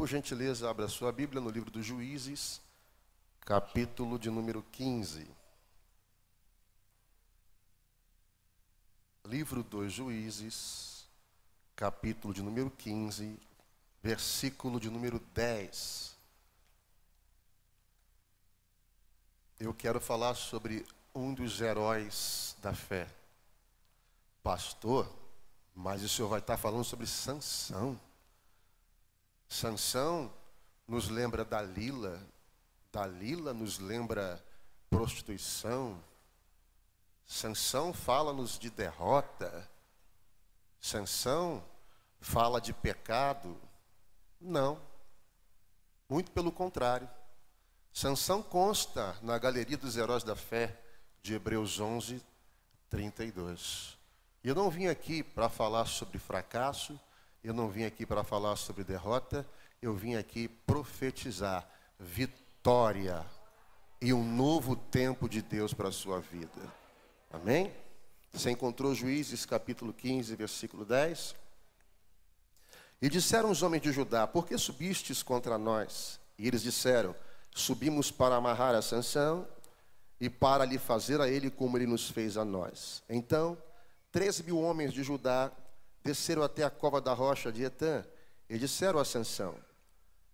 Por gentileza, abra sua Bíblia no livro dos Juízes, capítulo de número 15. Livro dos Juízes, capítulo de número 15, versículo de número 10. Eu quero falar sobre um dos heróis da fé. Pastor, mas o senhor vai estar falando sobre Sansão. Sansão nos lembra Dalila, Dalila nos lembra prostituição. Sansão fala-nos de derrota. Sansão fala de pecado. Não. Muito pelo contrário. Sansão consta na galeria dos heróis da fé de Hebreus 11, 32. E eu não vim aqui para falar sobre fracasso, eu não vim aqui para falar sobre derrota, eu vim aqui profetizar vitória e um novo tempo de Deus para a sua vida. Amém? Você encontrou Juízes capítulo 15, versículo 10? E disseram os homens de Judá: Por que subistes contra nós? E eles disseram: Subimos para amarrar a Sansão e para lhe fazer a ele como ele nos fez a nós. Então, três mil homens de Judá desceram até a cova da rocha de Etã e disseram a Sansão: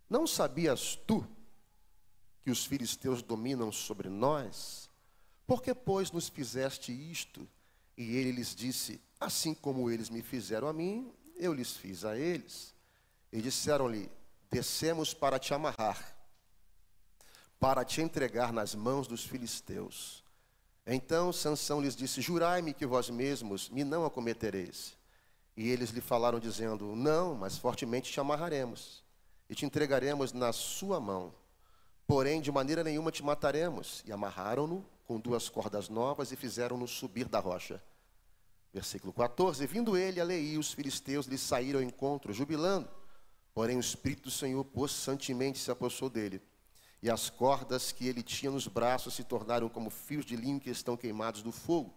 Não sabias tu que os filisteus dominam sobre nós? Por que, pois, nos fizeste isto? E ele lhes disse: Assim como eles me fizeram a mim, eu lhes fiz a eles. E disseram-lhe: Descemos para te amarrar, para te entregar nas mãos dos filisteus. Então Sansão lhes disse: Jurai-me que vós mesmos me não acometereis. E eles lhe falaram, dizendo: Não, mas fortemente te amarraremos e te entregaremos na sua mão. Porém, de maneira nenhuma te mataremos. E amarraram-no com duas cordas novas e fizeram-no subir da rocha. Versículo 14: Vindo ele a Lei, os filisteus lhe saíram ao encontro, jubilando. Porém, o Espírito do Senhor possantemente se apossou dele. E as cordas que ele tinha nos braços se tornaram como fios de linho que estão queimados do fogo.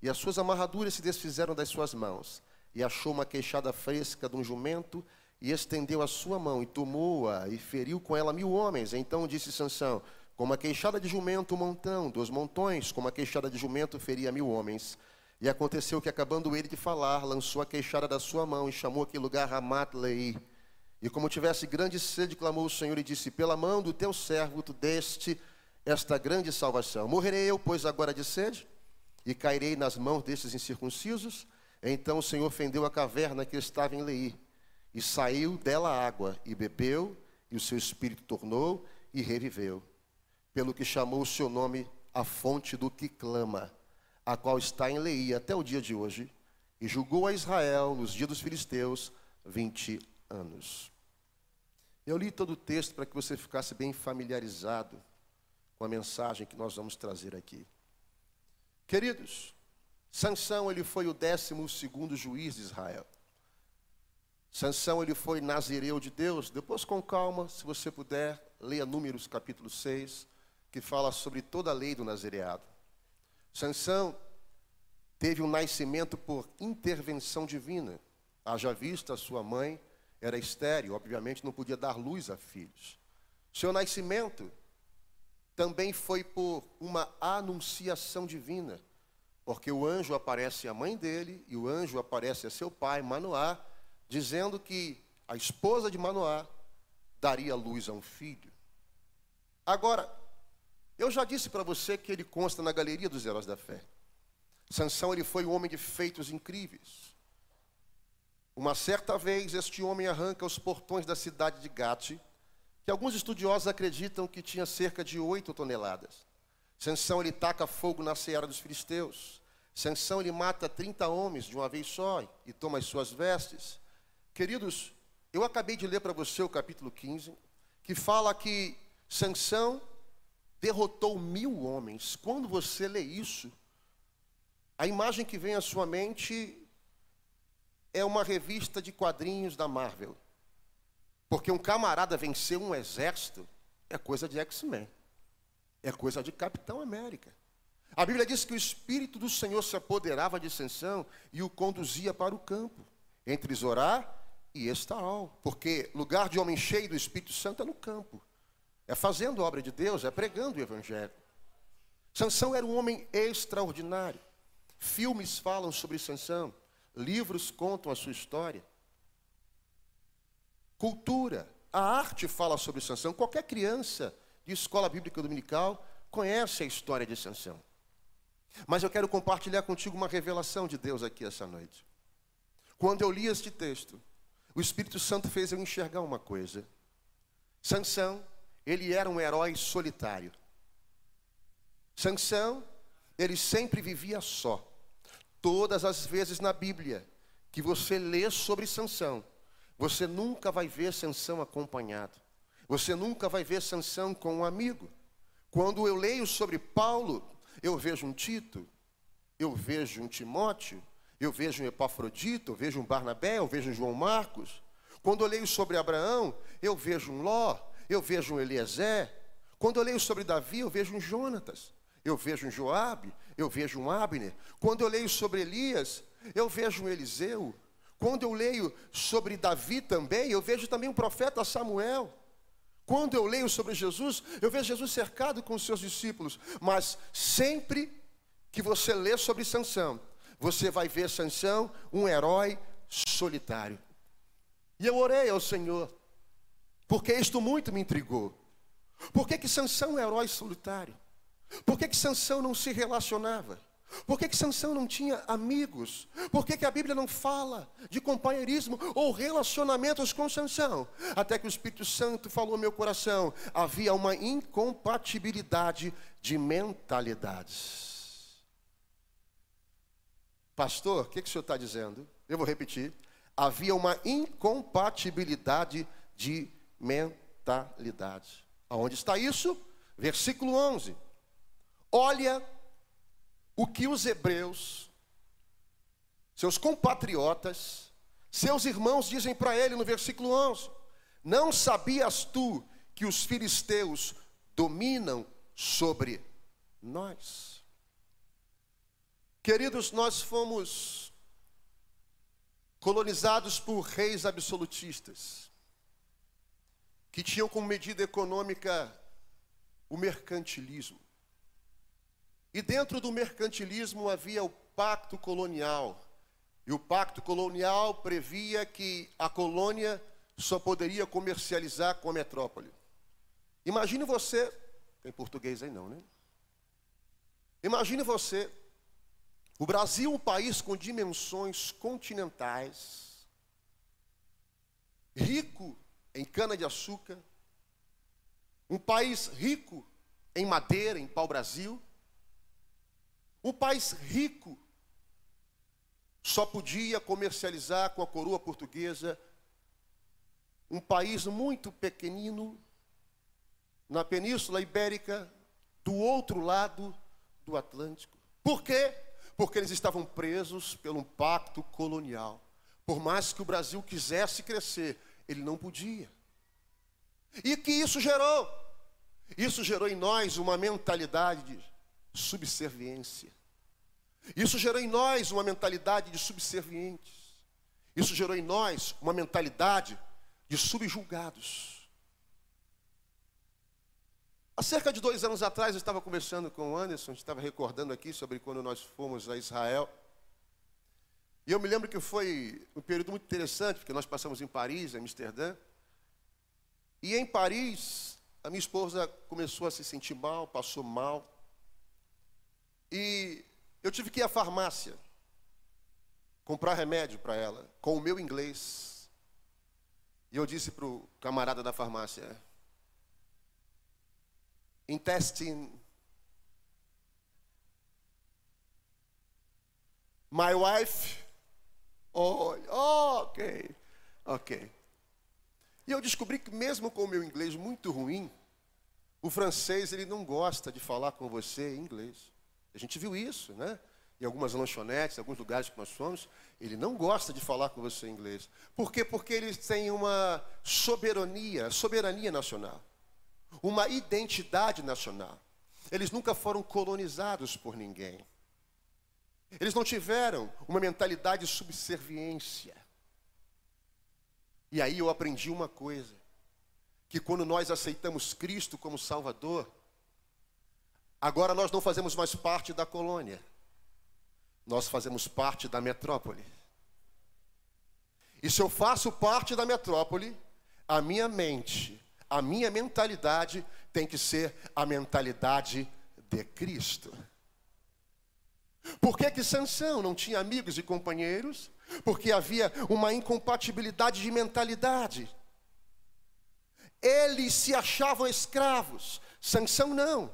E as suas amarraduras se desfizeram das suas mãos e achou uma queixada fresca de um jumento e estendeu a sua mão e tomou-a e feriu com ela mil homens. Então disse Sansão: Com a queixada de jumento um montão, dos montões, com a queixada de jumento feria mil homens. E aconteceu que acabando ele de falar, lançou a queixada da sua mão e chamou aquele lugar Ramat Lei. E como tivesse grande sede, clamou o Senhor e disse: Pela mão do teu servo tu deste esta grande salvação. Morrerei eu, pois, agora de sede, e cairei nas mãos destes incircuncisos? Então o Senhor fendeu a caverna que estava em Leí, e saiu dela água, e bebeu, e o seu espírito tornou e reviveu. Pelo que chamou o seu nome a fonte do que clama, a qual está em Leí até o dia de hoje, e julgou a Israel nos dias dos filisteus vinte anos. Eu li todo o texto para que você ficasse bem familiarizado com a mensagem que nós vamos trazer aqui. Queridos, Sansão ele foi o décimo segundo juiz de Israel. Sansão ele foi nazireu de Deus. Depois com calma, se você puder, leia Números capítulo 6, que fala sobre toda a lei do nazireado. Sansão teve um nascimento por intervenção divina. Haja vista, sua mãe era estéril, obviamente não podia dar luz a filhos. Seu nascimento também foi por uma anunciação divina. Porque o anjo aparece à mãe dele e o anjo aparece a seu pai, Manoá, dizendo que a esposa de Manoá daria luz a um filho. Agora, eu já disse para você que ele consta na galeria dos heróis da fé. Sansão ele foi um homem de feitos incríveis. Uma certa vez este homem arranca os portões da cidade de Gate, que alguns estudiosos acreditam que tinha cerca de oito toneladas. Sansão ele taca fogo na seara dos filisteus. Sansão ele mata 30 homens de uma vez só e toma as suas vestes. Queridos, eu acabei de ler para você o capítulo 15, que fala que Sansão derrotou mil homens. Quando você lê isso, a imagem que vem à sua mente é uma revista de quadrinhos da Marvel. Porque um camarada venceu um exército é coisa de X-Men. É coisa de Capitão América. A Bíblia diz que o Espírito do Senhor se apoderava de Sansão e o conduzia para o campo, entre Zorá e estarão, porque lugar de homem cheio do Espírito Santo é no campo. É fazendo a obra de Deus, é pregando o evangelho. Sansão era um homem extraordinário. Filmes falam sobre Sansão, livros contam a sua história. Cultura, a arte fala sobre Sansão. Qualquer criança de escola bíblica dominical conhece a história de Sansão. Mas eu quero compartilhar contigo uma revelação de Deus aqui essa noite. Quando eu li este texto, o Espírito Santo fez eu enxergar uma coisa. Sansão, ele era um herói solitário. Sansão, ele sempre vivia só. Todas as vezes na Bíblia que você lê sobre Sansão, você nunca vai ver Sansão acompanhado. Você nunca vai ver Sansão com um amigo. Quando eu leio sobre Paulo, eu vejo um Tito, eu vejo um Timóteo, eu vejo um Epafrodito, eu vejo um Barnabé, eu vejo um João Marcos. Quando eu leio sobre Abraão, eu vejo um Ló, eu vejo um Eliezer. Quando eu leio sobre Davi, eu vejo um Jonatas, eu vejo um Joabe, eu vejo um Abner. Quando eu leio sobre Elias, eu vejo um Eliseu. Quando eu leio sobre Davi também, eu vejo também um profeta Samuel. Quando eu leio sobre Jesus, eu vejo Jesus cercado com os seus discípulos. Mas sempre que você lê sobre Sansão, você vai ver Sansão um herói solitário. E eu orei ao Senhor, porque isto muito me intrigou. Por que, que Sansão é um herói solitário? Por que, que Sansão não se relacionava? Por que, que Sansão não tinha amigos? Por que, que a Bíblia não fala de companheirismo ou relacionamentos com Sansão? Até que o Espírito Santo falou no meu coração, havia uma incompatibilidade de mentalidades. Pastor, o que, que o senhor está dizendo? Eu vou repetir. Havia uma incompatibilidade de mentalidade. Aonde está isso? Versículo 11. Olha o que os hebreus, seus compatriotas, seus irmãos dizem para ele no versículo 11: Não sabias tu que os filisteus dominam sobre nós? Queridos, nós fomos colonizados por reis absolutistas, que tinham como medida econômica o mercantilismo. E dentro do mercantilismo havia o pacto colonial. E o pacto colonial previa que a colônia só poderia comercializar com a metrópole. Imagine você, tem português aí não, né? Imagine você o Brasil, um país com dimensões continentais, rico em cana-de-açúcar, um país rico em madeira, em pau-brasil, um país rico só podia comercializar com a coroa portuguesa, um país muito pequenino na Península Ibérica, do outro lado do Atlântico. Por quê? porque eles estavam presos pelo pacto colonial. Por mais que o Brasil quisesse crescer, ele não podia. E que isso gerou? Isso gerou em nós uma mentalidade de subserviência. Isso gerou em nós uma mentalidade de subservientes. Isso gerou em nós uma mentalidade de subjulgados. Há cerca de dois anos atrás, eu estava conversando com o Anderson, estava recordando aqui sobre quando nós fomos a Israel. E eu me lembro que foi um período muito interessante, porque nós passamos em Paris, em Amsterdã. E em Paris, a minha esposa começou a se sentir mal, passou mal. E eu tive que ir à farmácia comprar remédio para ela, com o meu inglês. E eu disse para o camarada da farmácia: intestine. My wife, oh, ok, ok. E eu descobri que mesmo com o meu inglês muito ruim, o francês ele não gosta de falar com você em inglês. A gente viu isso, né? Em algumas lanchonetes, em alguns lugares que nós fomos, ele não gosta de falar com você em inglês. Por quê? Porque eles têm uma soberania, soberania nacional uma identidade nacional. Eles nunca foram colonizados por ninguém. Eles não tiveram uma mentalidade de subserviência. E aí eu aprendi uma coisa: que quando nós aceitamos Cristo como Salvador, agora nós não fazemos mais parte da colônia, nós fazemos parte da metrópole. E se eu faço parte da metrópole, a minha mente, a minha mentalidade tem que ser a mentalidade de Cristo. Por que que Sansão não tinha amigos e companheiros? Porque havia uma incompatibilidade de mentalidade. Eles se achavam escravos, Sansão não.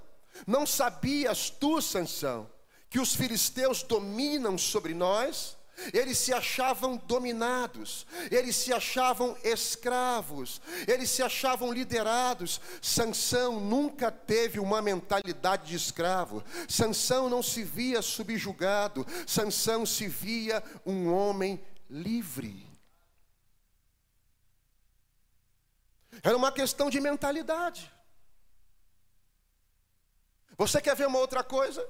Não sabias tu, Sansão, que os filisteus dominam sobre nós? Eles se achavam dominados, eles se achavam escravos, eles se achavam liderados. Sansão nunca teve uma mentalidade de escravo. Sansão não se via subjugado. Sansão se via um homem livre. Era uma questão de mentalidade. Você quer ver uma outra coisa?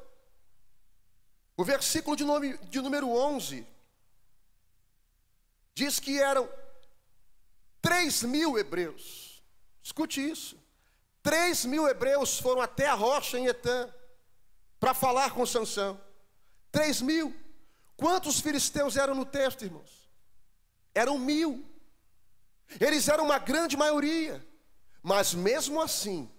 O versículo de, nome, de número 11 diz que eram 3 mil hebreus. Escute isso. 3 mil hebreus foram até a rocha em Etã para falar com Sansão. 3 mil. Quantos filisteus eram no texto, irmãos? Eram mil. Eles eram uma grande maioria. Mas mesmo assim,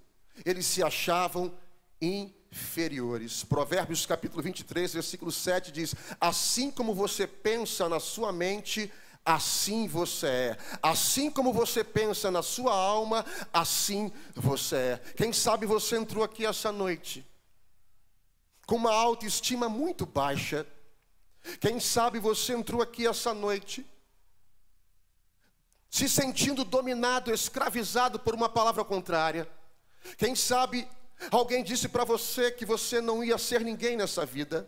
eles se achavam inferiores. Provérbios capítulo 23, versículo 7 diz: Assim como você pensa na sua mente, assim você é. Assim como você pensa na sua alma, assim você é. Quem sabe você entrou aqui essa noite com uma autoestima muito baixa. Quem sabe você entrou aqui essa noite se sentindo dominado, escravizado por uma palavra contrária. Quem sabe alguém disse para você que você não ia ser ninguém nessa vida.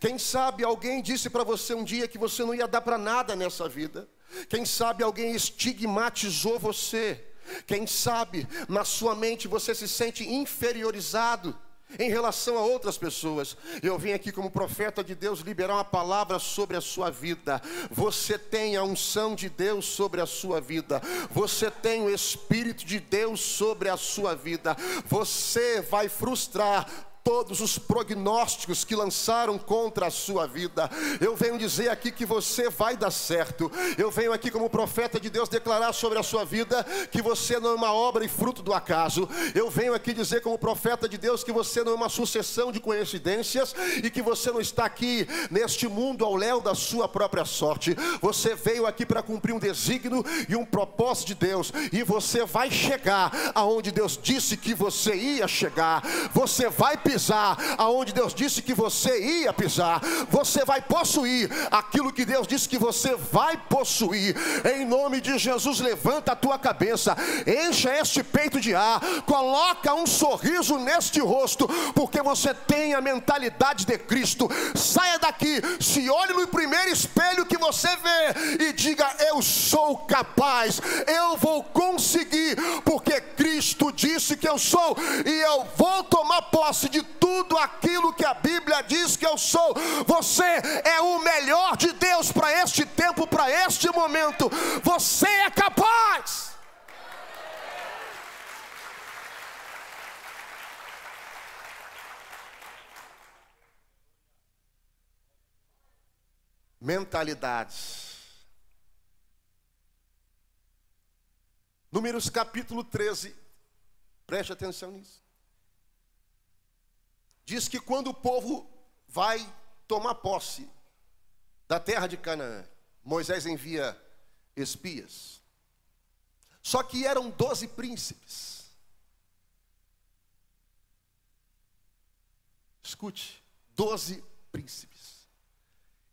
Quem sabe alguém disse para você um dia que você não ia dar para nada nessa vida. Quem sabe alguém estigmatizou você. Quem sabe na sua mente você se sente inferiorizado em relação a outras pessoas. Eu vim aqui como profeta de Deus liberar uma palavra sobre a sua vida. Você tem a unção de Deus sobre a sua vida. Você tem o espírito de Deus sobre a sua vida. Você vai frustrar todos os prognósticos que lançaram contra a sua vida. Eu venho dizer aqui que você vai dar certo. Eu venho aqui como profeta de Deus declarar sobre a sua vida que você não é uma obra e fruto do acaso. Eu venho aqui dizer como profeta de Deus que você não é uma sucessão de coincidências e que você não está aqui neste mundo ao léu da sua própria sorte. Você veio aqui para cumprir um desígnio e um propósito de Deus e você vai chegar aonde Deus disse que você ia chegar. Você vai pedir pisar aonde Deus disse que você ia pisar. Você vai possuir aquilo que Deus disse que você vai possuir. Em nome de Jesus, levanta a tua cabeça, encha este peito de ar, coloca um sorriso neste rosto, porque você tem a mentalidade de Cristo. Saia daqui, se olhe no primeiro espelho que você vê e diga: Eu sou capaz, eu vou conseguir, porque Cristo disse que eu sou, e eu vou tomar posse de tudo aquilo que a Bíblia diz que eu sou. Você é o melhor de Deus para este tempo, para este momento. Você é capaz. Mentalidades. Números capítulo 13. Preste atenção nisso diz que quando o povo vai tomar posse da terra de Canaã, Moisés envia espias. Só que eram doze príncipes. Escute, doze príncipes.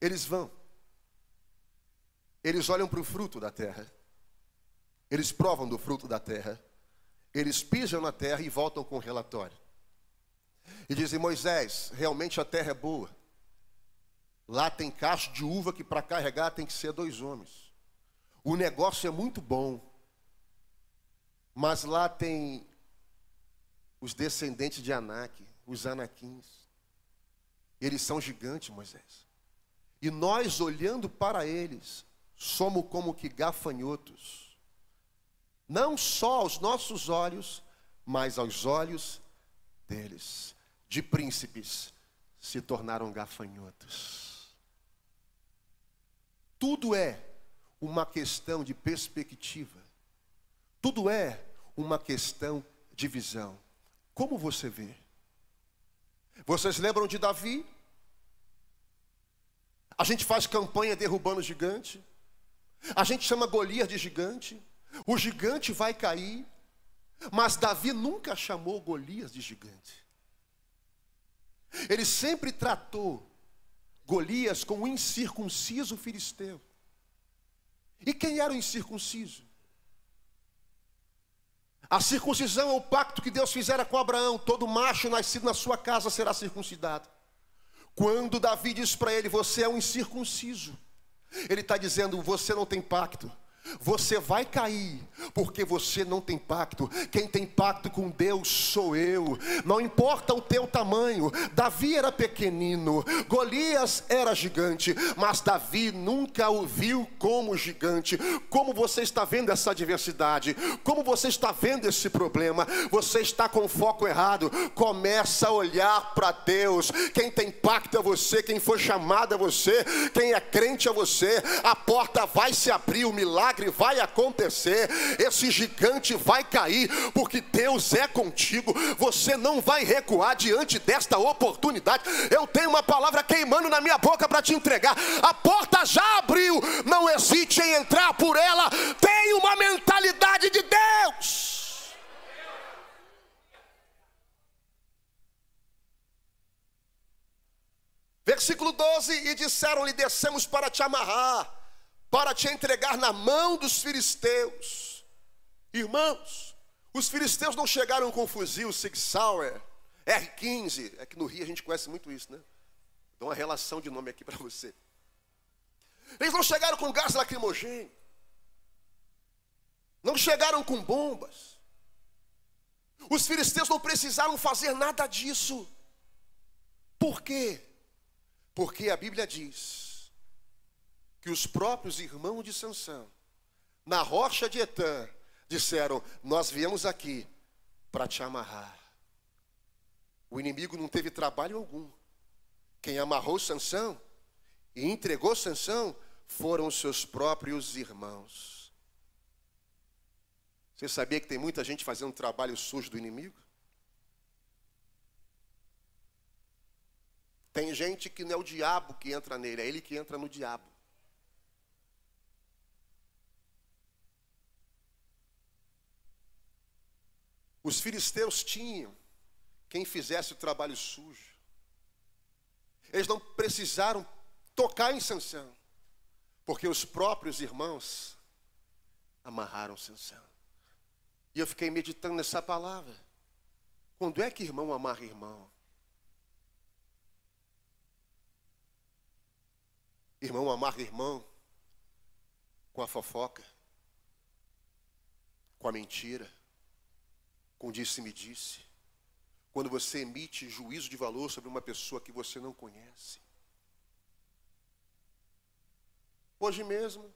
Eles vão, eles olham para o fruto da terra, eles provam do fruto da terra, eles pisam na terra e voltam com relatório. E dizem: Moisés, realmente a terra é boa. Lá tem cacho de uva que para carregar tem que ser dois homens. O negócio é muito bom. Mas lá tem os descendentes de Anak, os Anaquins. Eles são gigantes, Moisés. E nós, olhando para eles, somos como que gafanhotos. não só aos nossos olhos, mas aos olhos deles. De príncipes se tornaram gafanhotos. Tudo é uma questão de perspectiva. Tudo é uma questão de visão. Como você vê? Vocês lembram de Davi? A gente faz campanha derrubando gigante. A gente chama Golias de gigante. O gigante vai cair. Mas Davi nunca chamou Golias de gigante. Ele sempre tratou Golias como um incircunciso filisteu. E quem era o incircunciso? A circuncisão é o pacto que Deus fizera com Abraão: todo macho nascido na sua casa será circuncidado. Quando Davi diz para ele: Você é um incircunciso, ele está dizendo: Você não tem pacto. Você vai cair, porque você não tem pacto. Quem tem pacto com Deus sou eu. Não importa o teu tamanho. Davi era pequenino, Golias era gigante, mas Davi nunca o viu como gigante. Como você está vendo essa adversidade? Como você está vendo esse problema? Você está com foco errado. Começa a olhar para Deus. Quem tem pacto é você, quem foi chamado é você, quem é crente é você. A porta vai se abrir, o milagre milagre vai acontecer, esse gigante vai cair, porque Deus é contigo, você não vai recuar diante desta oportunidade. Eu tenho uma palavra queimando na minha boca para te entregar. A porta já abriu, não hesite em entrar por ela. Tenha uma mentalidade de Deus. Versículo 12: E disseram-lhe: Descemos para te amarrar para te entregar na mão dos filisteus. Irmãos, os filisteus não chegaram com fuzil Sig Sauer, R15, é que no Rio a gente conhece muito isso, né? Dá uma relação de nome aqui para você. Eles não chegaram com gás lacrimogêneo, não chegaram com bombas. Os filisteus não precisaram fazer nada disso. Por quê? Porque a Bíblia diz que os próprios irmãos de Sansão, na rocha de Etã, disseram: Nós viemos aqui para te amarrar. O inimigo não teve trabalho algum. Quem amarrou Sansão e entregou Sansão foram os seus próprios irmãos. Você sabia que tem muita gente fazendo trabalho sujo do inimigo? Tem gente que não é o diabo que entra nele, é ele que entra no diabo. Os filisteus tinham quem fizesse o trabalho sujo. Eles não precisaram tocar em Sansão, porque os próprios irmãos amarraram Sansão. E eu fiquei meditando nessa palavra. Quando é que irmão amarra irmão? Irmão amarra irmão com a fofoca, com a mentira com disse-me disse. Quando você emite juízo de valor sobre uma pessoa que você não conhece. Hoje mesmo,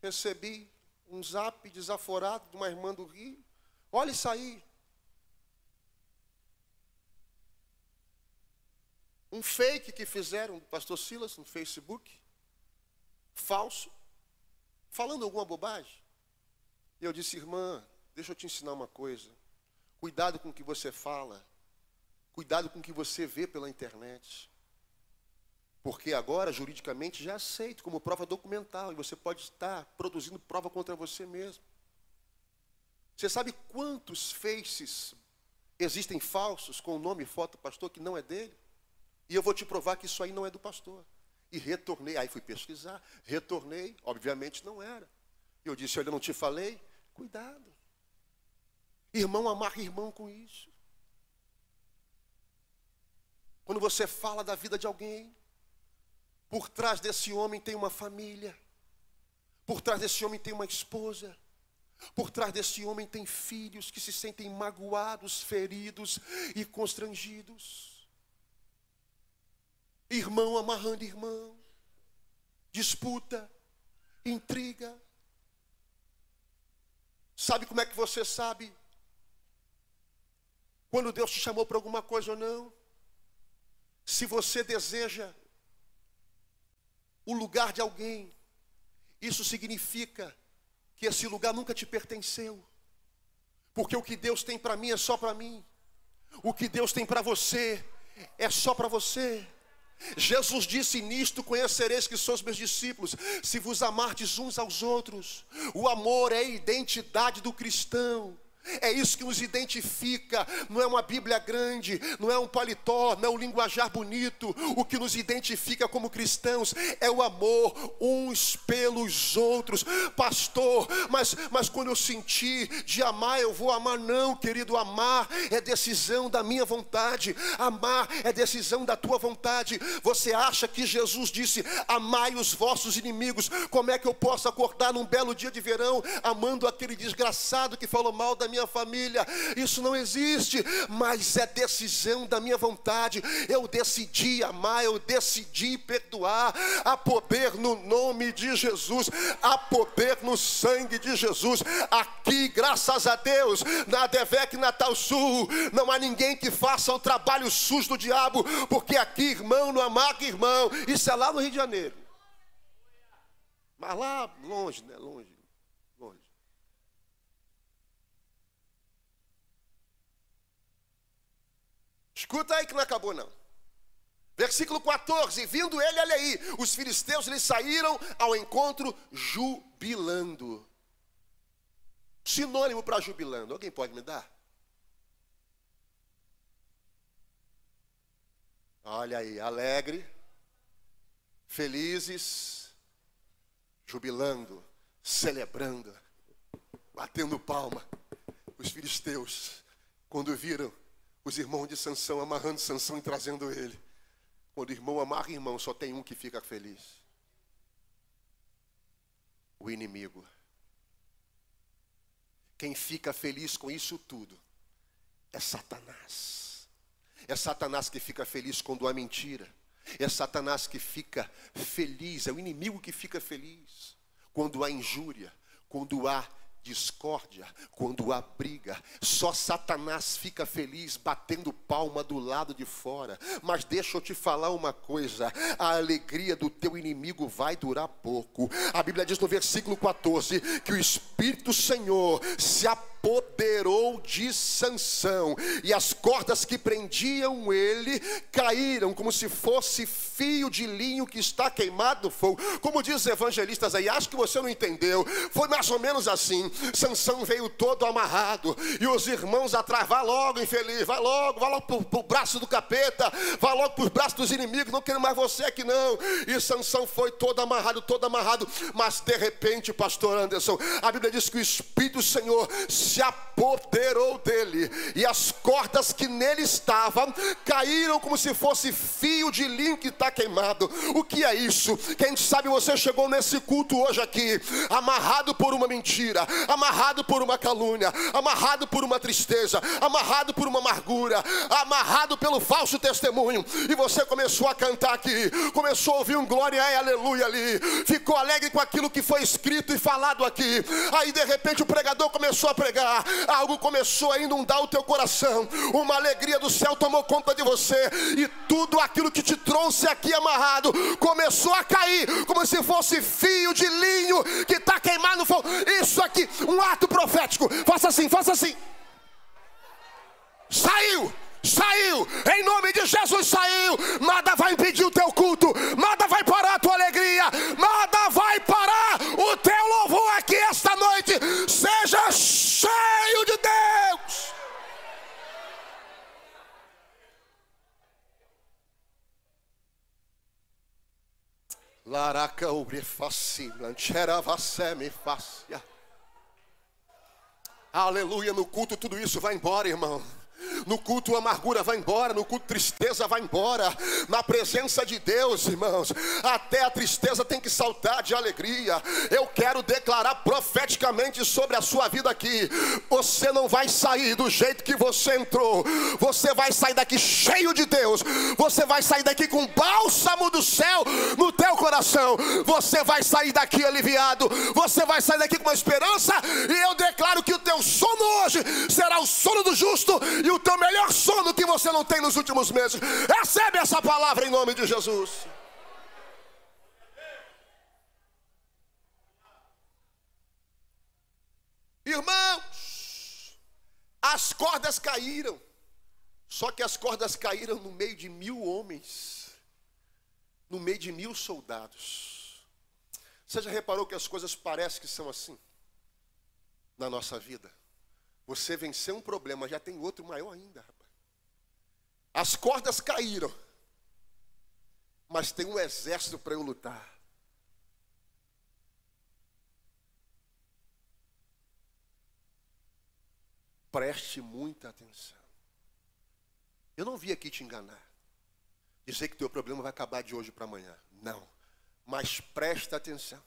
recebi um zap desaforado de uma irmã do Rio. Olha isso aí. Um fake que fizeram do pastor Silas no Facebook. Falso. Falando alguma bobagem. E eu disse, irmã, deixa eu te ensinar uma coisa. Cuidado com o que você fala. Cuidado com o que você vê pela internet. Porque agora, juridicamente, já é aceito como prova documental. E você pode estar produzindo prova contra você mesmo. Você sabe quantos faces existem falsos com o nome e foto do pastor que não é dele? E eu vou te provar que isso aí não é do pastor. E retornei, aí fui pesquisar, retornei, obviamente não era. Eu disse, olha, não te falei, cuidado. Irmão amarra irmão com isso. Quando você fala da vida de alguém, por trás desse homem tem uma família, por trás desse homem tem uma esposa, por trás desse homem tem filhos que se sentem magoados, feridos e constrangidos. Irmão amarrando irmão, disputa, intriga, Sabe como é que você sabe quando Deus te chamou para alguma coisa ou não? Se você deseja o lugar de alguém, isso significa que esse lugar nunca te pertenceu. Porque o que Deus tem para mim é só para mim. O que Deus tem para você é só para você. Jesus disse: Nisto conhecereis que sois meus discípulos, se vos amardes uns aos outros. O amor é a identidade do cristão. É isso que nos identifica. Não é uma Bíblia grande, não é um paletó, não é um linguajar bonito. O que nos identifica como cristãos é o amor uns pelos outros. Pastor, mas, mas quando eu sentir de amar, eu vou amar. Não, querido, amar é decisão da minha vontade. Amar é decisão da tua vontade. Você acha que Jesus disse: Amai os vossos inimigos? Como é que eu posso acordar num belo dia de verão amando aquele desgraçado que falou mal da minha minha família. Isso não existe, mas é decisão da minha vontade. Eu decidi amar, eu decidi perdoar. Há poder no nome de Jesus, há poder no sangue de Jesus. Aqui, graças a Deus, na Devec Natal Sul, não há ninguém que faça o trabalho sujo do diabo, porque aqui, irmão, não amarga irmão. Isso é lá no Rio de Janeiro. Mas lá longe, né? Longe. Escuta aí que não acabou não. Versículo 14: Vindo ele, olha aí, os filisteus lhe saíram ao encontro jubilando. Sinônimo para jubilando, alguém pode me dar? Olha aí, alegre, felizes, jubilando, celebrando, batendo palma. Os filisteus, quando viram os irmãos de Sansão amarrando Sansão e trazendo ele. Quando irmão amarra irmão, só tem um que fica feliz. O inimigo. Quem fica feliz com isso tudo é Satanás. É Satanás que fica feliz quando há mentira. É Satanás que fica feliz, é o inimigo que fica feliz quando há injúria, quando há discórdia, quando há briga, só Satanás fica feliz batendo palma do lado de fora. Mas deixa eu te falar uma coisa: a alegria do teu inimigo vai durar pouco. A Bíblia diz no versículo 14 que o Espírito Senhor se apoderou de Sansão e as cordas que prendiam ele caíram como se fosse fio de linho que está queimado fogo. Como diz os evangelistas aí, acho que você não entendeu. Foi mais ou menos assim. Sansão veio todo amarrado e os irmãos atrás, vai logo infeliz, vai logo, vai logo pro, pro braço do capeta, vai logo pro braço dos inimigos, não quero mais você aqui não. E Sansão foi todo amarrado, todo amarrado, mas de repente, pastor Anderson, a Bíblia diz que o Espírito do Senhor se apoderou dele e as cordas que nele estavam caíram como se fosse fio de linho que está queimado. O que é isso? Quem sabe você chegou nesse culto hoje aqui, amarrado por uma mentira, amarrado por uma calúnia, amarrado por uma tristeza, amarrado por uma amargura, amarrado pelo falso testemunho, e você começou a cantar aqui, começou a ouvir um glória e aleluia ali, ficou alegre com aquilo que foi escrito e falado aqui, aí de repente o pregador começou a pregar, algo começou a inundar o teu coração, uma alegria do céu tomou conta de você, e tudo aquilo que te trouxe aqui amarrado começou a cair, como se fosse fio de linho que está queimado fogo. Isso aqui, um ato profético. Faça assim, faça assim. Saiu, saiu, em nome de Jesus saiu. Nada vai impedir o teu culto, nada vai parar Laraca ubrefaci, lanchera me fácia. Aleluia, no culto tudo isso vai embora, irmão. No culto a amargura vai embora, no culto tristeza vai embora. Na presença de Deus, irmãos, até a tristeza tem que saltar de alegria. Eu quero declarar profeticamente sobre a sua vida aqui. Você não vai sair do jeito que você entrou. Você vai sair daqui cheio de Deus. Você vai sair daqui com bálsamo do céu no teu coração. Você vai sair daqui aliviado. Você vai sair daqui com uma esperança. E eu declaro que o teu sono hoje será o sono do justo e o teu melhor sono que você não tem nos últimos meses. Recebe essa palavra em nome de Jesus. Irmãos, as cordas caíram. Só que as cordas caíram no meio de mil homens, no meio de mil soldados. Você já reparou que as coisas parecem que são assim na nossa vida? Você venceu um problema, já tem outro maior ainda. As cordas caíram, mas tem um exército para eu lutar. Preste muita atenção. Eu não vim aqui te enganar. Dizer que teu problema vai acabar de hoje para amanhã. Não. Mas presta atenção.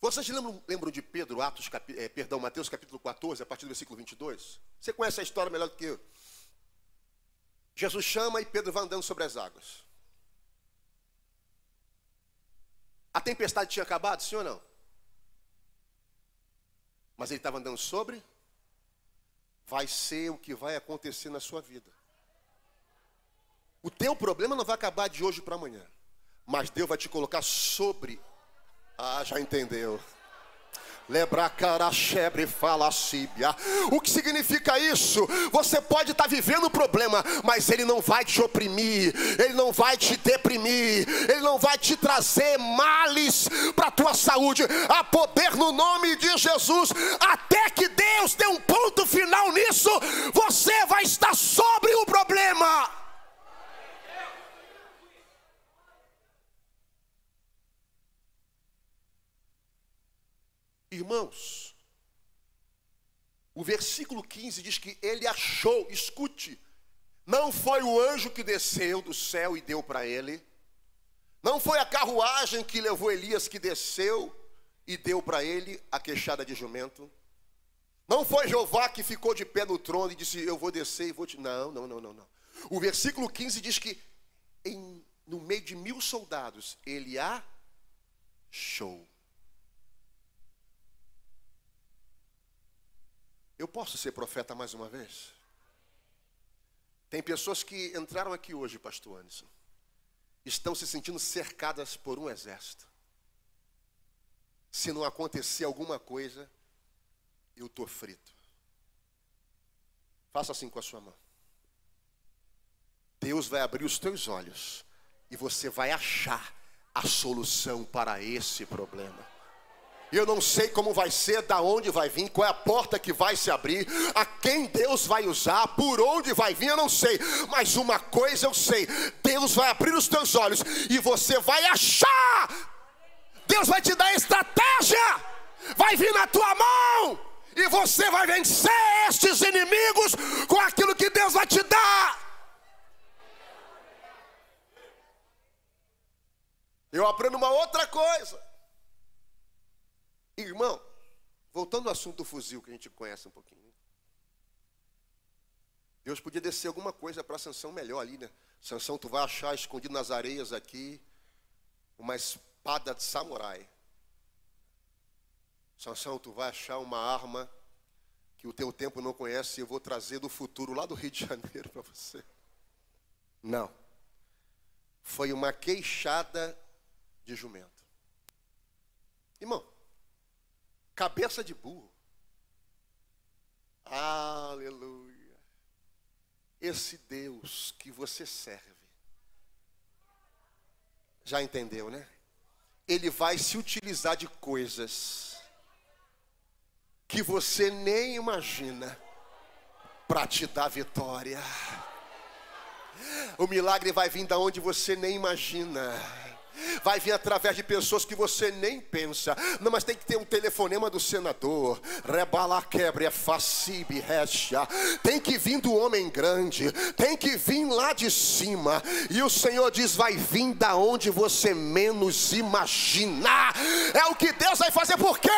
Vocês lembram, lembram de Pedro, Atos, é, perdão, Mateus capítulo 14, a partir do versículo 22? Você conhece a história melhor do que eu. Jesus chama e Pedro vai andando sobre as águas. A tempestade tinha acabado, sim ou não? Mas ele estava andando sobre vai ser o que vai acontecer na sua vida. O teu problema não vai acabar de hoje para amanhã, mas Deus vai te colocar sobre. Ah, já entendeu. Lebracarachebre falacíbia. O que significa isso? Você pode estar vivendo o problema, mas ele não vai te oprimir, ele não vai te deprimir, ele não vai te trazer males para a tua saúde. Há poder no nome de Jesus. Até que Deus dê um ponto final nisso, você vai estar sobre o problema. Irmãos, o versículo 15 diz que ele achou, escute, não foi o anjo que desceu do céu e deu para ele, não foi a carruagem que levou Elias que desceu e deu para ele a queixada de jumento, não foi Jeová que ficou de pé no trono e disse: Eu vou descer e vou te. Não, não, não, não, não. O versículo 15 diz que em, no meio de mil soldados ele achou. Posso ser profeta mais uma vez? Tem pessoas que entraram aqui hoje, pastor Anderson, estão se sentindo cercadas por um exército. Se não acontecer alguma coisa, eu estou frito. Faça assim com a sua mão. Deus vai abrir os teus olhos e você vai achar a solução para esse problema. Eu não sei como vai ser, da onde vai vir, qual é a porta que vai se abrir, a quem Deus vai usar, por onde vai vir, eu não sei. Mas uma coisa eu sei: Deus vai abrir os teus olhos e você vai achar. Deus vai te dar estratégia, vai vir na tua mão e você vai vencer estes inimigos com aquilo que Deus vai te dar. Eu aprendo uma outra coisa. Irmão, voltando ao assunto do fuzil que a gente conhece um pouquinho. Deus podia descer alguma coisa para Sansão melhor ali, né? Sansão, tu vai achar escondido nas areias aqui uma espada de samurai. Sansão, tu vai achar uma arma que o teu tempo não conhece e eu vou trazer do futuro lá do Rio de Janeiro para você. Não. Foi uma queixada de jumento. Irmão, cabeça de burro. Aleluia. Esse Deus que você serve. Já entendeu, né? Ele vai se utilizar de coisas que você nem imagina para te dar vitória. O milagre vai vir da onde você nem imagina. Vai vir através de pessoas que você nem pensa. Não, mas tem que ter um telefonema do senador. Rebala quebre é facibe recha. Tem que vir do homem grande, tem que vir lá de cima. E o Senhor diz: vai vir da onde você menos imaginar. É o que Deus vai fazer, por quê?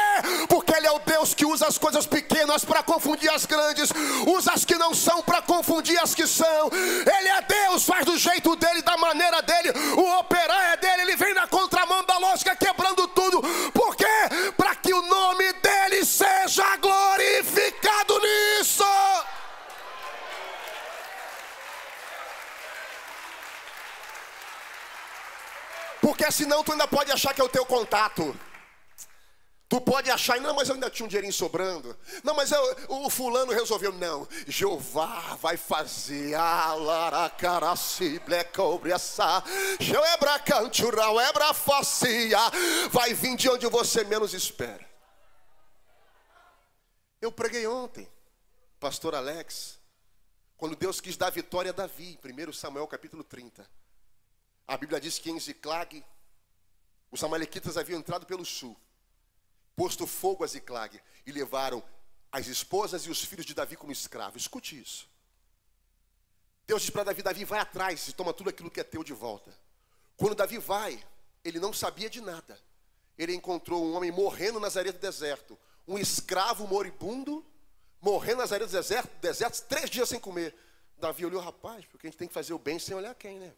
Porque Ele é o Deus que usa as coisas pequenas para confundir as grandes, usa as que não são para confundir as que são. Ele é Deus, faz do jeito dele, da maneira dele, o operar é dele, ele vem na contramão da lógica, quebrando tudo. Por quê? Para que o nome dele seja glorificado nisso. Porque senão tu ainda pode achar que é o teu contato. Tu pode achar, não, mas eu ainda tinha um dinheirinho sobrando. Não, mas eu, o fulano resolveu. Não, Jeová vai fazer. Vai vir de onde você menos espera. Eu preguei ontem, pastor Alex, quando Deus quis dar vitória a Davi, 1 Samuel capítulo 30. A Bíblia diz que em Ziclag, os amalequitas haviam entrado pelo sul posto fogo a Ziclag e levaram as esposas e os filhos de Davi como escravos. Escute isso. Deus diz para Davi: Davi, vai atrás e toma tudo aquilo que é teu de volta. Quando Davi vai, ele não sabia de nada. Ele encontrou um homem morrendo nas areias do deserto, um escravo moribundo, morrendo nas areias do deserto, deserto três dias sem comer. Davi olhou, rapaz, porque a gente tem que fazer o bem sem olhar quem, né?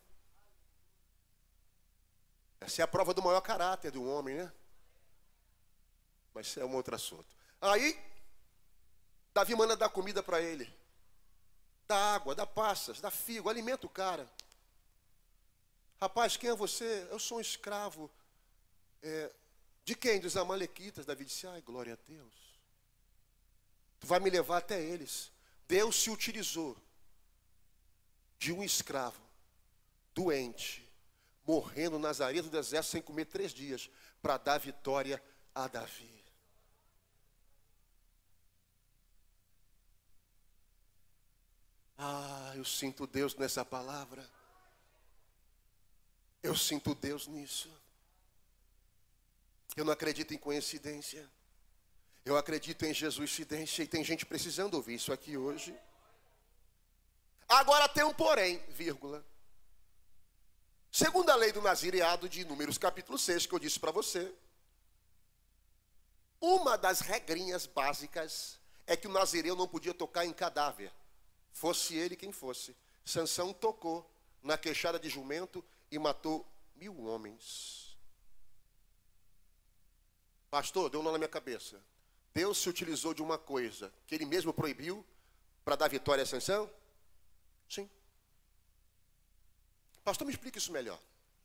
Essa é a prova do maior caráter do homem, né? Mas é um outro assunto. Aí, Davi manda dar comida para ele. Dá água, dá passas, dá figo, alimenta o cara. Rapaz, quem é você? Eu sou um escravo. É, de quem? Dos Amalequitas. Davi disse: Ai, glória a Deus. Tu vai me levar até eles. Deus se utilizou de um escravo, doente, morrendo nas areias do deserto sem comer três dias, para dar vitória a Davi. Ah, eu sinto Deus nessa palavra. Eu sinto Deus nisso. Eu não acredito em coincidência. Eu acredito em Jesus cidência e tem gente precisando ouvir isso aqui hoje. Agora tem um porém, vírgula. Segundo a lei do nazireado de Números capítulo 6, que eu disse para você, uma das regrinhas básicas é que o nazireu não podia tocar em cadáver fosse ele quem fosse. Sansão tocou na queixada de jumento e matou mil homens. Pastor, deu um nó na minha cabeça. Deus se utilizou de uma coisa que ele mesmo proibiu para dar vitória a Sansão? Sim. Pastor, me explica isso melhor.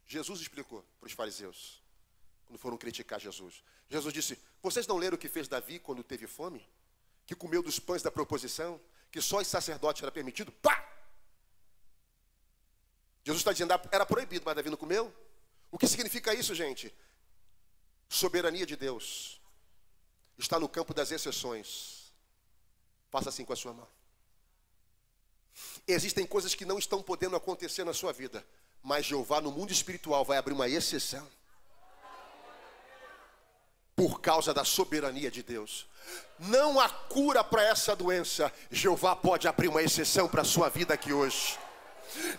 Jesus explicou para os fariseus, quando foram criticar Jesus. Jesus disse: Vocês não leram o que fez Davi quando teve fome? Que comeu dos pães da proposição? Que só os sacerdotes era permitido, pá! Jesus está dizendo, era proibido, mas Davi não comeu. O que significa isso, gente? Soberania de Deus está no campo das exceções. Faça assim com a sua mão. Existem coisas que não estão podendo acontecer na sua vida, mas Jeová no mundo espiritual vai abrir uma exceção por causa da soberania de Deus. Não há cura para essa doença. Jeová pode abrir uma exceção para a sua vida aqui hoje.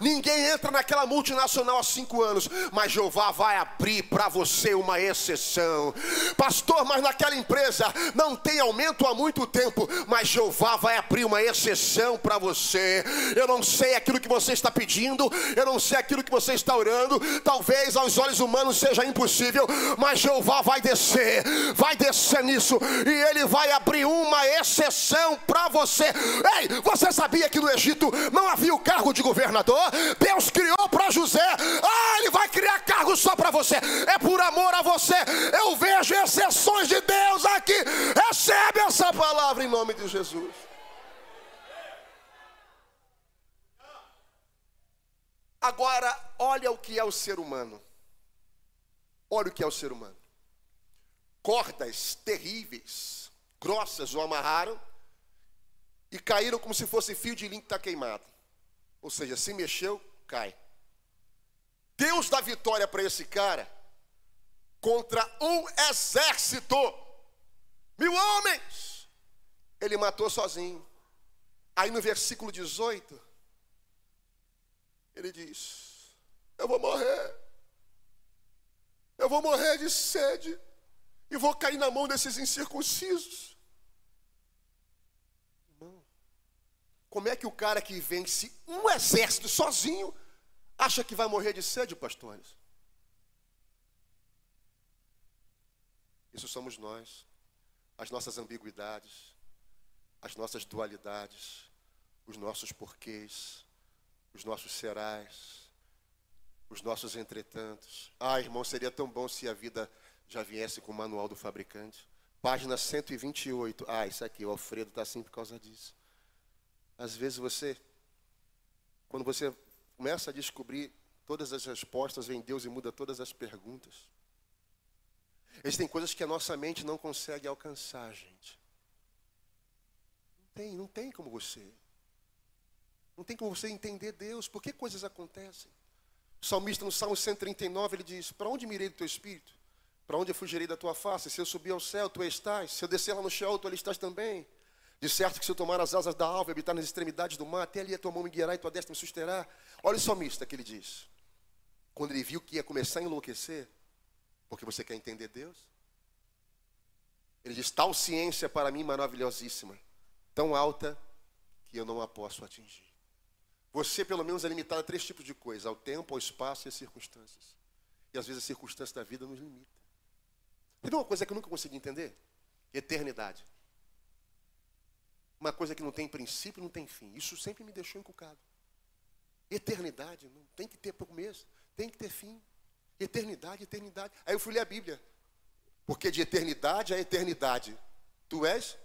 Ninguém entra naquela multinacional há cinco anos, mas Jeová vai abrir para você uma exceção. Pastor, mas naquela empresa não tem aumento há muito tempo, mas Jeová vai abrir uma exceção para você. Eu não sei aquilo que você está pedindo, eu não sei aquilo que você está orando, talvez aos olhos humanos seja impossível, mas Jeová vai descer, vai descer nisso, e Ele vai abrir uma exceção para você. Ei, você sabia que no Egito não havia o cargo de governador? Deus criou para José. Ah, ele vai criar cargo só para você. É por amor a você. Eu vejo exceções de Deus aqui. Recebe essa palavra em nome de Jesus. Agora, olha o que é o ser humano. Olha o que é o ser humano. Cordas terríveis, grossas, o amarraram e caíram como se fosse fio de linho que está queimado. Ou seja, se mexeu, cai. Deus dá vitória para esse cara contra um exército, mil homens. Ele matou sozinho. Aí no versículo 18, ele diz: Eu vou morrer. Eu vou morrer de sede e vou cair na mão desses incircuncisos. Como é que o cara que vence um exército sozinho acha que vai morrer de sede, pastores? Isso somos nós, as nossas ambiguidades, as nossas dualidades, os nossos porquês, os nossos serais os nossos entretantos. Ah, irmão, seria tão bom se a vida já viesse com o manual do fabricante. Página 128. Ah, isso aqui, o Alfredo está assim por causa disso. Às vezes você, quando você começa a descobrir todas as respostas, vem Deus e muda todas as perguntas. Existem coisas que a nossa mente não consegue alcançar, gente. Não tem, não tem como você. Não tem como você entender Deus. Por que coisas acontecem? O salmista no Salmo 139, ele diz: Para onde mirei do teu espírito? Para onde eu fugirei da tua face? Se eu subir ao céu, tu estás. Se eu descer lá no céu, tu ali estás também. De certo que se eu tomar as asas da alva e habitar nas extremidades do mar, até ali a tua mão me guiará e tua destra me susterá. Olha o salmista que ele diz. Quando ele viu que ia começar a enlouquecer, porque você quer entender Deus, ele diz: Tal ciência para mim maravilhosíssima, tão alta que eu não a posso atingir. Você, pelo menos, é limitado a três tipos de coisas: ao tempo, ao espaço e às circunstâncias. E às vezes as circunstâncias da vida nos limitam. Teve uma coisa que eu nunca consegui entender? Eternidade. Uma coisa que não tem princípio, não tem fim. Isso sempre me deixou encucado. Eternidade, não tem que ter começo, tem que ter fim. Eternidade, eternidade. Aí eu fui ler a Bíblia. Porque de eternidade a eternidade. Tu és?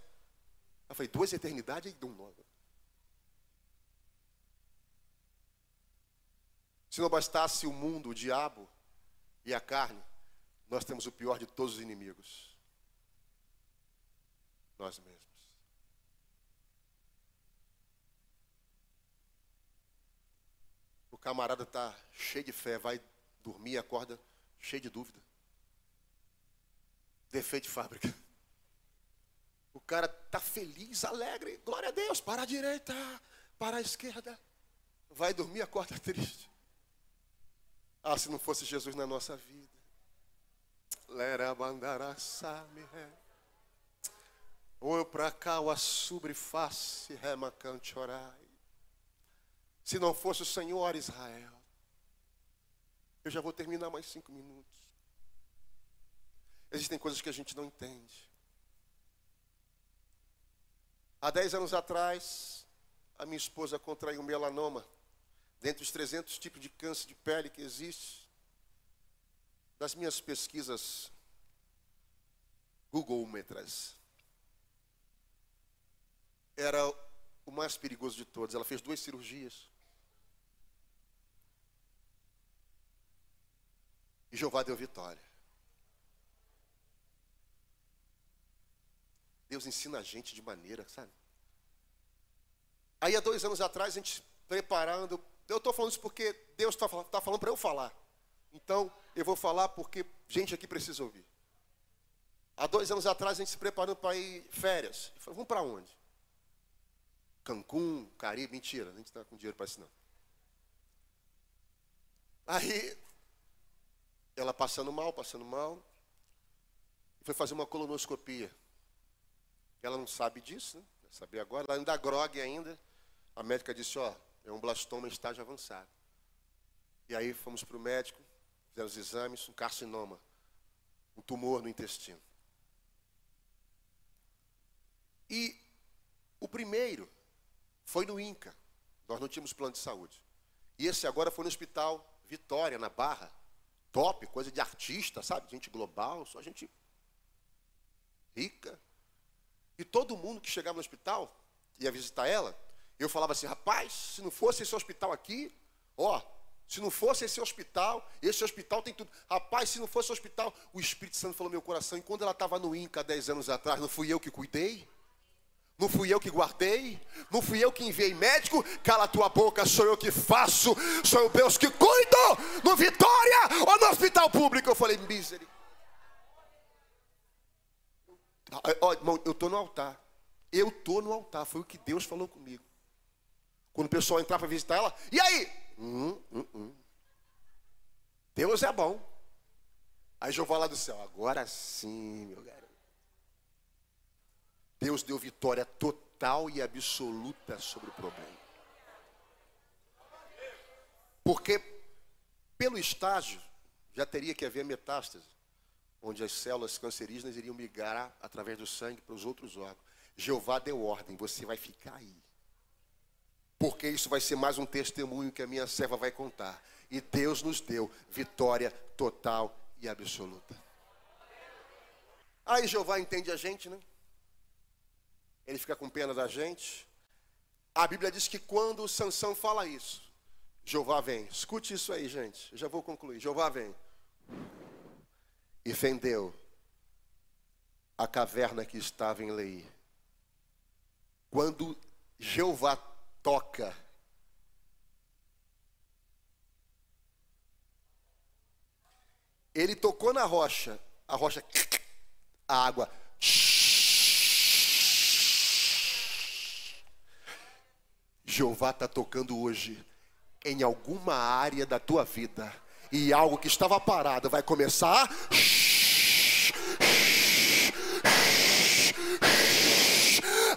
Eu falei, duas eternidades e um novo. Se não bastasse o mundo, o diabo e a carne, nós temos o pior de todos os inimigos: nós mesmos. O camarada está cheio de fé, vai dormir, acorda cheio de dúvida. Defeito de fábrica. O cara está feliz, alegre, glória a Deus, para a direita, para a esquerda. Vai dormir, acorda triste. Ah, se não fosse Jesus na nossa vida. Ou para cá o assubre face remacante orai. Se não fosse o Senhor Israel. Eu já vou terminar mais cinco minutos. Existem coisas que a gente não entende. Há dez anos atrás, a minha esposa contraiu melanoma. Dentre os 300 tipos de câncer de pele que existe, das minhas pesquisas Google-metras, era o mais perigoso de todos. Ela fez duas cirurgias. E Jeová deu vitória. Deus ensina a gente de maneira, sabe? Aí há dois anos atrás, a gente preparando eu estou falando isso porque Deus está tá falando para eu falar. Então, eu vou falar porque gente aqui precisa ouvir. Há dois anos atrás, a gente se preparando para ir férias. Falei, vamos para onde? Cancún, Caribe, mentira, a gente está com dinheiro para isso não. Aí, ela passando mal, passando mal, foi fazer uma colonoscopia. Ela não sabe disso, né? Saber agora. Ela ainda grog ainda. A médica disse, ó, é um blastoma em estágio avançado. E aí fomos para o médico, fizemos os exames, um carcinoma, um tumor no intestino. E o primeiro foi no INCA. Nós não tínhamos plano de saúde. E esse agora foi no Hospital Vitória, na Barra. Top, coisa de artista, sabe? Gente global, só gente rica. E todo mundo que chegava no hospital ia visitar ela, eu falava assim, rapaz, se não fosse esse hospital aqui, ó, se não fosse esse hospital, esse hospital tem tudo. Rapaz, se não fosse o hospital, o Espírito Santo falou no meu coração. E quando ela estava no INCA 10 anos atrás, não fui eu que cuidei? Não fui eu que guardei, não fui eu que enviei médico. Cala tua boca, sou eu que faço, sou o Deus que cuido no Vitória ou no hospital público. Eu falei, misericórdia. irmão, eu estou no altar. Eu estou no altar, foi o que Deus falou comigo. Quando o pessoal entrar para visitar ela, e aí? Hum, hum, hum. Deus é bom. Aí Jeová lá do céu, agora sim, meu garoto. Deus deu vitória total e absoluta sobre o problema. Porque pelo estágio já teria que haver metástase, onde as células cancerígenas iriam migrar através do sangue para os outros órgãos. Jeová deu ordem, você vai ficar aí. Porque isso vai ser mais um testemunho que a minha serva vai contar. E Deus nos deu vitória total e absoluta. Aí Jeová entende a gente, né? Ele fica com pena da gente. A Bíblia diz que quando Sansão fala isso, Jeová vem. Escute isso aí, gente. Eu já vou concluir. Jeová vem. E fendeu a caverna que estava em Lei. Quando Jeová toca, ele tocou na rocha, a rocha, a água Jeová está tocando hoje em alguma área da tua vida e algo que estava parado vai começar.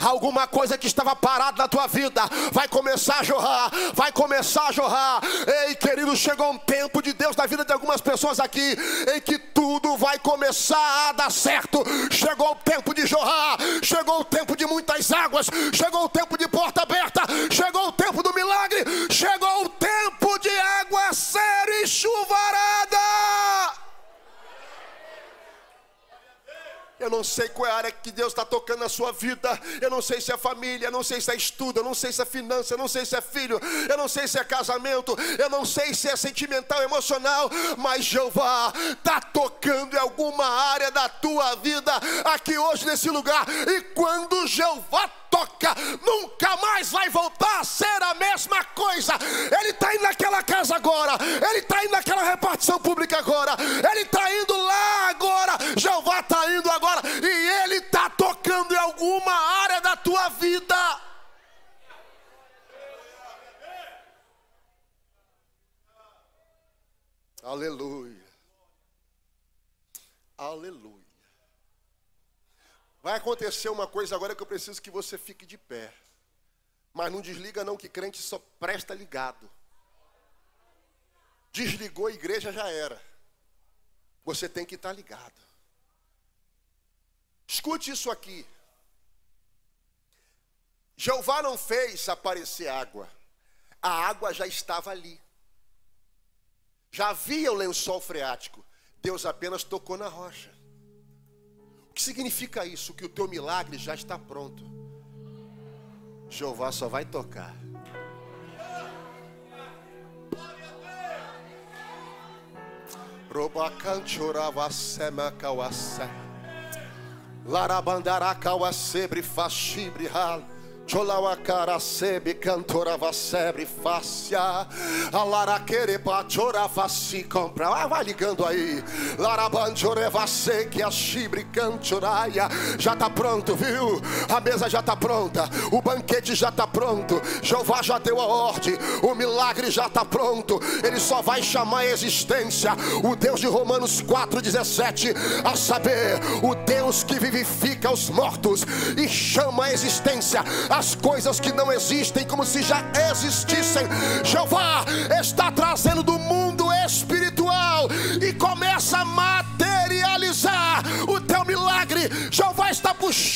alguma coisa que estava parada na tua vida vai começar a jorrar, vai começar a jorrar. Ei, querido, chegou um tempo de Deus na vida de algumas pessoas aqui em que tudo vai começar a dar certo. Chegou o tempo de jorrar, chegou o tempo de muitas águas, chegou o tempo Eu não sei qual é a área que Deus está tocando na sua vida. Eu não sei se é família, eu não sei se é estudo, eu não sei se é finança, eu não sei se é filho, eu não sei se é casamento, eu não sei se é sentimental, emocional, mas Jeová está tocando em alguma área da tua vida aqui hoje nesse lugar. E quando Jeová toca, nunca mais vai voltar a ser a mesma coisa. Ele está indo naquela casa agora, ele está indo naquela repartição pública agora, ele está indo lá agora, Jeová está indo agora, e ele está tocando em alguma área da tua vida. Aleluia. Aleluia. Vai acontecer uma coisa agora que eu preciso que você fique de pé. Mas não desliga não, que crente só presta ligado. Desligou a igreja já era. Você tem que estar ligado. Escute isso aqui. Jeová não fez aparecer água. A água já estava ali. Já havia o lençol freático. Deus apenas tocou na rocha que significa isso? Que o teu milagre já está pronto. Jeová só vai tocar. Robacanchorava sema kawasa. Cholawacara sebe cantora vasebre fácia. Alaraquere pachora faci compra. Ah, vai ligando aí. Larabanjore vasse que a chibre cantoraia. Já tá pronto, viu? A mesa já tá pronta. O banquete já tá pronto. Jeová já deu a ordem. O milagre já tá pronto. Ele só vai chamar a existência. O Deus de Romanos 4,17. A saber, o Deus que vivifica os mortos e chama a existência as coisas que não existem como se já existissem. Jeová está trazendo do mundo espiritual e começa a materializar o teu milagre. Jeová está puxando